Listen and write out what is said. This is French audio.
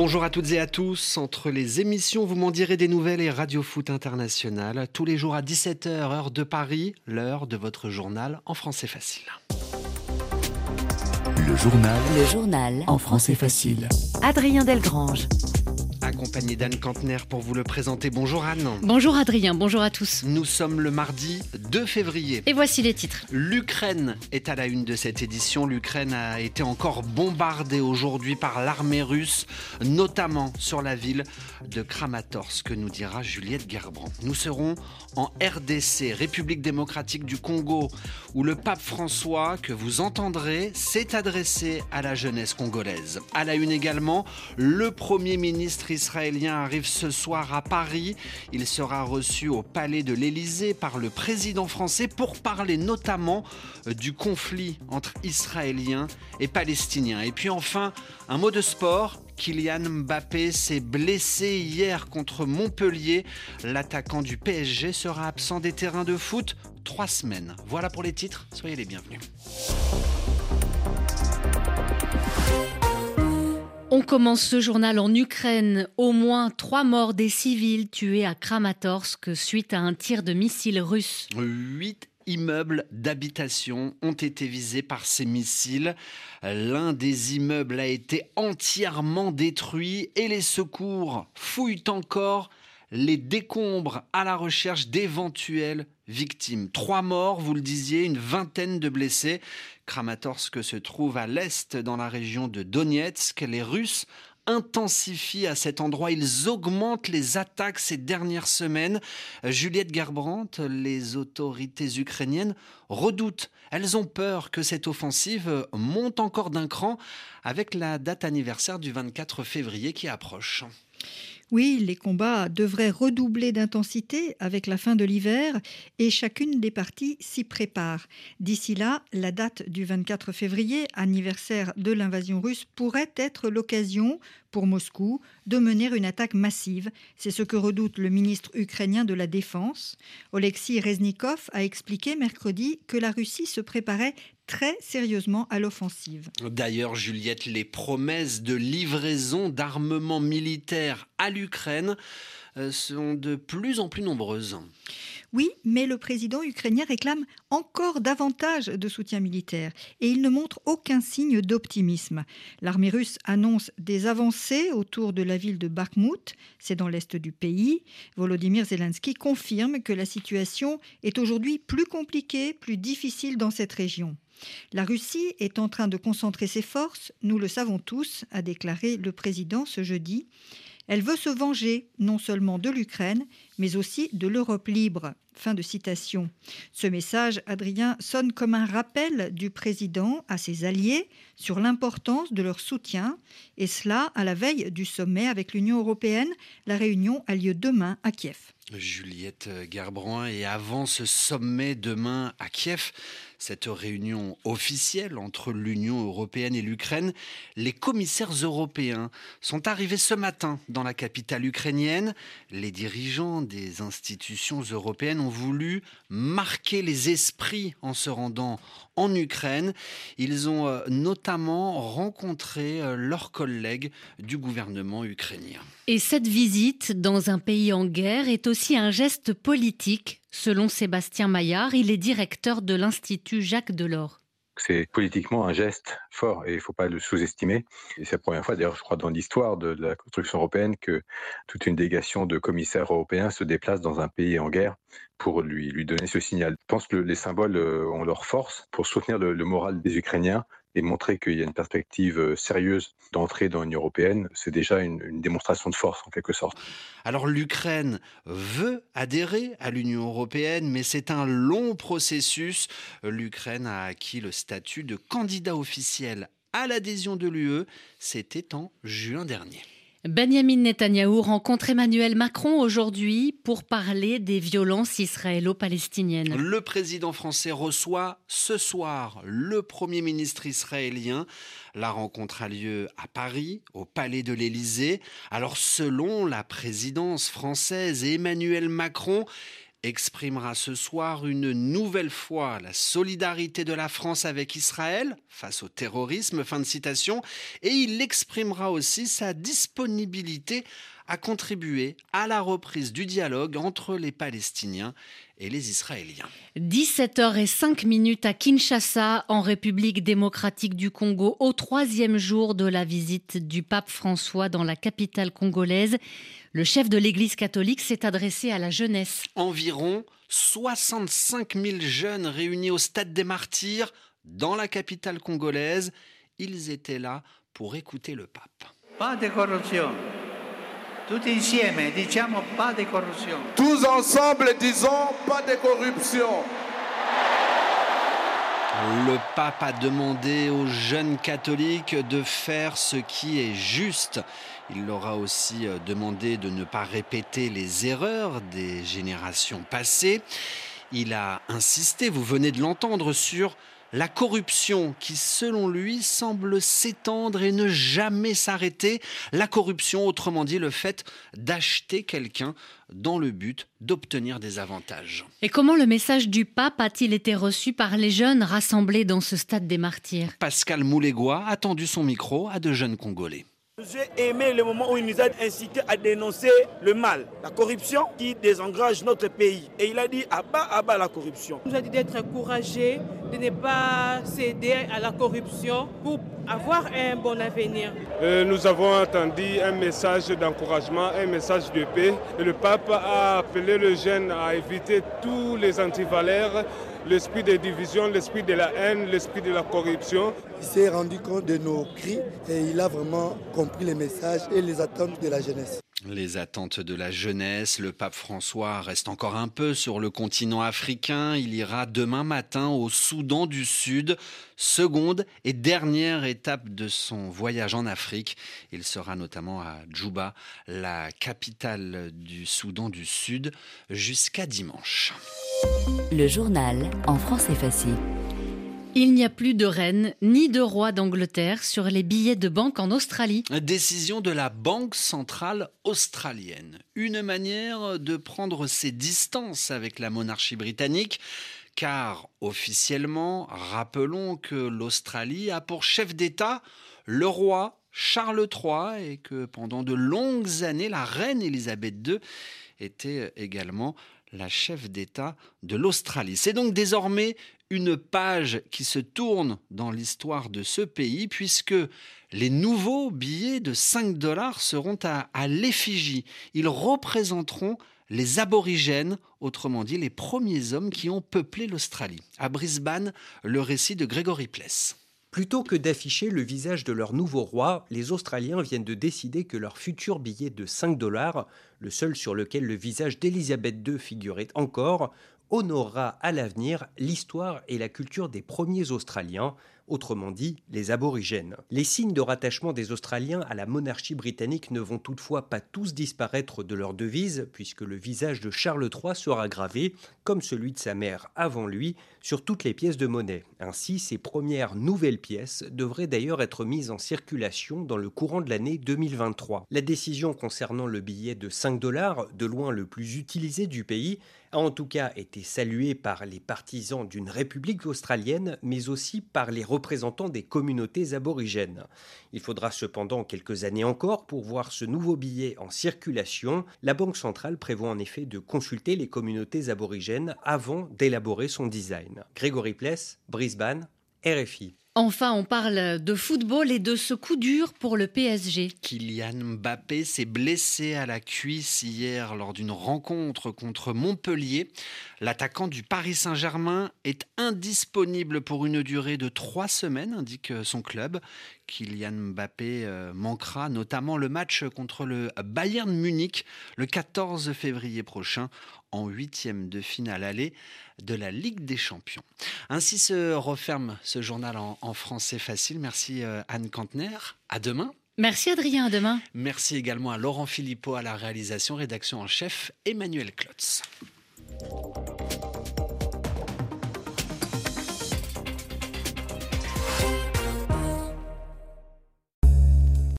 Bonjour à toutes et à tous. Entre les émissions, vous m'en direz des nouvelles et Radio Foot International. Tous les jours à 17h, heure de Paris, l'heure de votre journal en français facile. Le journal. Le journal. En français facile. Adrien Delgrange accompagné d'Anne Kantner pour vous le présenter. Bonjour Anne. Bonjour Adrien, bonjour à tous. Nous sommes le mardi 2 février. Et voici les titres. L'Ukraine est à la une de cette édition. L'Ukraine a été encore bombardée aujourd'hui par l'armée russe, notamment sur la ville de Kramatorsk, nous dira Juliette Gerbrand. Nous serons en RDC, République démocratique du Congo, où le pape François, que vous entendrez, s'est adressé à la jeunesse congolaise. À la une également, le Premier ministre israélien arrive ce soir à Paris. Il sera reçu au palais de l'Élysée par le président français pour parler notamment euh, du conflit entre Israéliens et Palestiniens. Et puis enfin, un mot de sport. Kylian Mbappé s'est blessé hier contre Montpellier. L'attaquant du PSG sera absent des terrains de foot trois semaines. Voilà pour les titres, soyez les bienvenus. On commence ce journal en Ukraine. Au moins trois morts des civils tués à Kramatorsk suite à un tir de missile russe. Huit immeubles d'habitation ont été visés par ces missiles. L'un des immeubles a été entièrement détruit et les secours fouillent encore les décombres à la recherche d'éventuelles victimes. Trois morts, vous le disiez, une vingtaine de blessés. Kramatorsk se trouve à l'est dans la région de Donetsk. Les Russes intensifient à cet endroit. Ils augmentent les attaques ces dernières semaines. Juliette Garbrandt, les autorités ukrainiennes redoutent. Elles ont peur que cette offensive monte encore d'un cran avec la date anniversaire du 24 février qui approche. Oui, les combats devraient redoubler d'intensité avec la fin de l'hiver et chacune des parties s'y prépare. D'ici là, la date du 24 février, anniversaire de l'invasion russe, pourrait être l'occasion pour Moscou de mener une attaque massive. C'est ce que redoute le ministre ukrainien de la Défense. Oleksiy Reznikov a expliqué mercredi que la Russie se préparait très sérieusement à l'offensive. D'ailleurs, Juliette, les promesses de livraison d'armement militaire à l'Ukraine euh, sont de plus en plus nombreuses. Oui, mais le président ukrainien réclame encore davantage de soutien militaire et il ne montre aucun signe d'optimisme. L'armée russe annonce des avancées autour de la ville de Bakhmut, c'est dans l'est du pays. Volodymyr Zelensky confirme que la situation est aujourd'hui plus compliquée, plus difficile dans cette région. La Russie est en train de concentrer ses forces, nous le savons tous, a déclaré le président ce jeudi. Elle veut se venger non seulement de l'Ukraine, mais aussi de l'Europe libre. Fin de citation. Ce message, Adrien, sonne comme un rappel du président à ses alliés sur l'importance de leur soutien, et cela à la veille du sommet avec l'Union européenne. La réunion a lieu demain à Kiev. Juliette Gerbrand, et avant ce sommet demain à Kiev, cette réunion officielle entre l'Union européenne et l'Ukraine, les commissaires européens sont arrivés ce matin dans la capitale ukrainienne. Les dirigeants des institutions européennes ont voulu marquer les esprits en se rendant en Ukraine. Ils ont euh, notamment rencontré euh, leurs collègues du gouvernement ukrainien. Et cette visite dans un pays en guerre est aussi un geste politique Selon Sébastien Maillard, il est directeur de l'Institut Jacques Delors. C'est politiquement un geste fort et il ne faut pas le sous-estimer. c'est la première fois, d'ailleurs, je crois, dans l'histoire de la construction européenne que toute une délégation de commissaires européens se déplace dans un pays en guerre pour lui, lui donner ce signal. Je pense que les symboles euh, ont leur force pour soutenir le moral des Ukrainiens et montrer qu'il y a une perspective euh, sérieuse d'entrer dans l'Union européenne, c'est déjà une, démonstration de force en quelque sorte. Alors l'Ukraine veut adhérer à l'Union européenne, mais c'est un long processus. L'Ukraine a acquis le statut de candidat officiel à l'adhésion de l'UE, c'était en juin dernier. Benjamin Netanyahou rencontre Emmanuel Macron aujourd'hui pour parler des violences israélo-palestiniennes. Le président français reçoit ce soir le Premier ministre israélien. La rencontre a lieu à Paris, au Palais de l'Élysée. Alors selon la présidence française Emmanuel Macron, exprimera ce soir une nouvelle fois la solidarité de la France avec Israël face au terrorisme, fin de citation, et il exprimera aussi sa disponibilité à contribuer à la reprise du dialogue entre les Palestiniens et les Israéliens. 17h05 minutes à Kinshasa, en République démocratique du Congo, au troisième jour de la visite du pape François dans la capitale congolaise. Le chef de l'Église catholique s'est adressé à la jeunesse. Environ 65 000 jeunes réunis au Stade des Martyrs, dans la capitale congolaise. Ils étaient là pour écouter le pape. Pas de corruption insieme diciamo pas de corruption. Tous ensemble disons pas de corruption. Le pape a demandé aux jeunes catholiques de faire ce qui est juste. Il leur a aussi euh, demandé de ne pas répéter les erreurs des générations passées. Il a insisté, vous venez de l'entendre, sur la corruption qui, selon lui, semble s'étendre et ne jamais s'arrêter. La corruption, autrement dit, le fait d'acheter quelqu'un dans le but d'obtenir des avantages. Et comment le message du pape a-t-il été reçu par les jeunes rassemblés dans ce stade des martyrs? Pascal Moulégois a tendu son micro à de jeunes Congolais. J'ai aimé le moment où il nous a incité à dénoncer le mal, la corruption qui désengage notre pays. Et il a dit à bas, à bas la corruption. Il nous a dit d'être encouragé, de ne pas céder à la corruption pour avoir un bon avenir. Euh, nous avons entendu un message d'encouragement, un message de paix. le pape a appelé le jeune à éviter tous les antivaleurs l'esprit de division, l'esprit de la haine, l'esprit de la corruption. Il s'est rendu compte de nos cris et il a vraiment compris les messages et les attentes de la jeunesse. Les attentes de la jeunesse, le pape François reste encore un peu sur le continent africain. Il ira demain matin au Soudan du Sud, seconde et dernière étape de son voyage en Afrique. Il sera notamment à Djouba, la capitale du Soudan du Sud, jusqu'à dimanche. Le journal en français facile. Il n'y a plus de reine ni de roi d'Angleterre sur les billets de banque en Australie. Décision de la Banque centrale australienne. Une manière de prendre ses distances avec la monarchie britannique. Car officiellement, rappelons que l'Australie a pour chef d'État le roi Charles III et que pendant de longues années, la reine Elisabeth II était également la chef d'État de l'Australie. C'est donc désormais une page qui se tourne dans l'histoire de ce pays puisque les nouveaux billets de 5 dollars seront à, à l'effigie. Ils représenteront les aborigènes, autrement dit les premiers hommes qui ont peuplé l'Australie. À Brisbane, le récit de Gregory Pless. Plutôt que d'afficher le visage de leur nouveau roi, les Australiens viennent de décider que leur futur billet de 5 dollars, le seul sur lequel le visage d'Elisabeth II figurait encore, honorera à l'avenir l'histoire et la culture des premiers Australiens, autrement dit les aborigènes. Les signes de rattachement des Australiens à la monarchie britannique ne vont toutefois pas tous disparaître de leur devise, puisque le visage de Charles III sera gravé, comme celui de sa mère avant lui, sur toutes les pièces de monnaie. Ainsi, ces premières nouvelles pièces devraient d'ailleurs être mises en circulation dans le courant de l'année 2023. La décision concernant le billet de 5 dollars, de loin le plus utilisé du pays, a en tout cas été saluée par les partisans d'une république australienne, mais aussi par les représentants des communautés aborigènes. Il faudra cependant quelques années encore pour voir ce nouveau billet en circulation. La Banque centrale prévoit en effet de consulter les communautés aborigènes avant d'élaborer son design. Grégory Pless, Brisbane, RFI. Enfin, on parle de football et de ce coup dur pour le PSG. Kylian Mbappé s'est blessé à la cuisse hier lors d'une rencontre contre Montpellier. L'attaquant du Paris Saint-Germain est indisponible pour une durée de trois semaines, indique son club. Kylian Mbappé euh, manquera notamment le match contre le Bayern Munich le 14 février prochain en huitième de finale aller de la Ligue des Champions. Ainsi se referme ce journal en, français facile. Merci euh, Anne Kantner. À demain. Merci Adrien, à demain. Merci également à Laurent Philippot à la réalisation, rédaction en chef Emmanuel Klotz.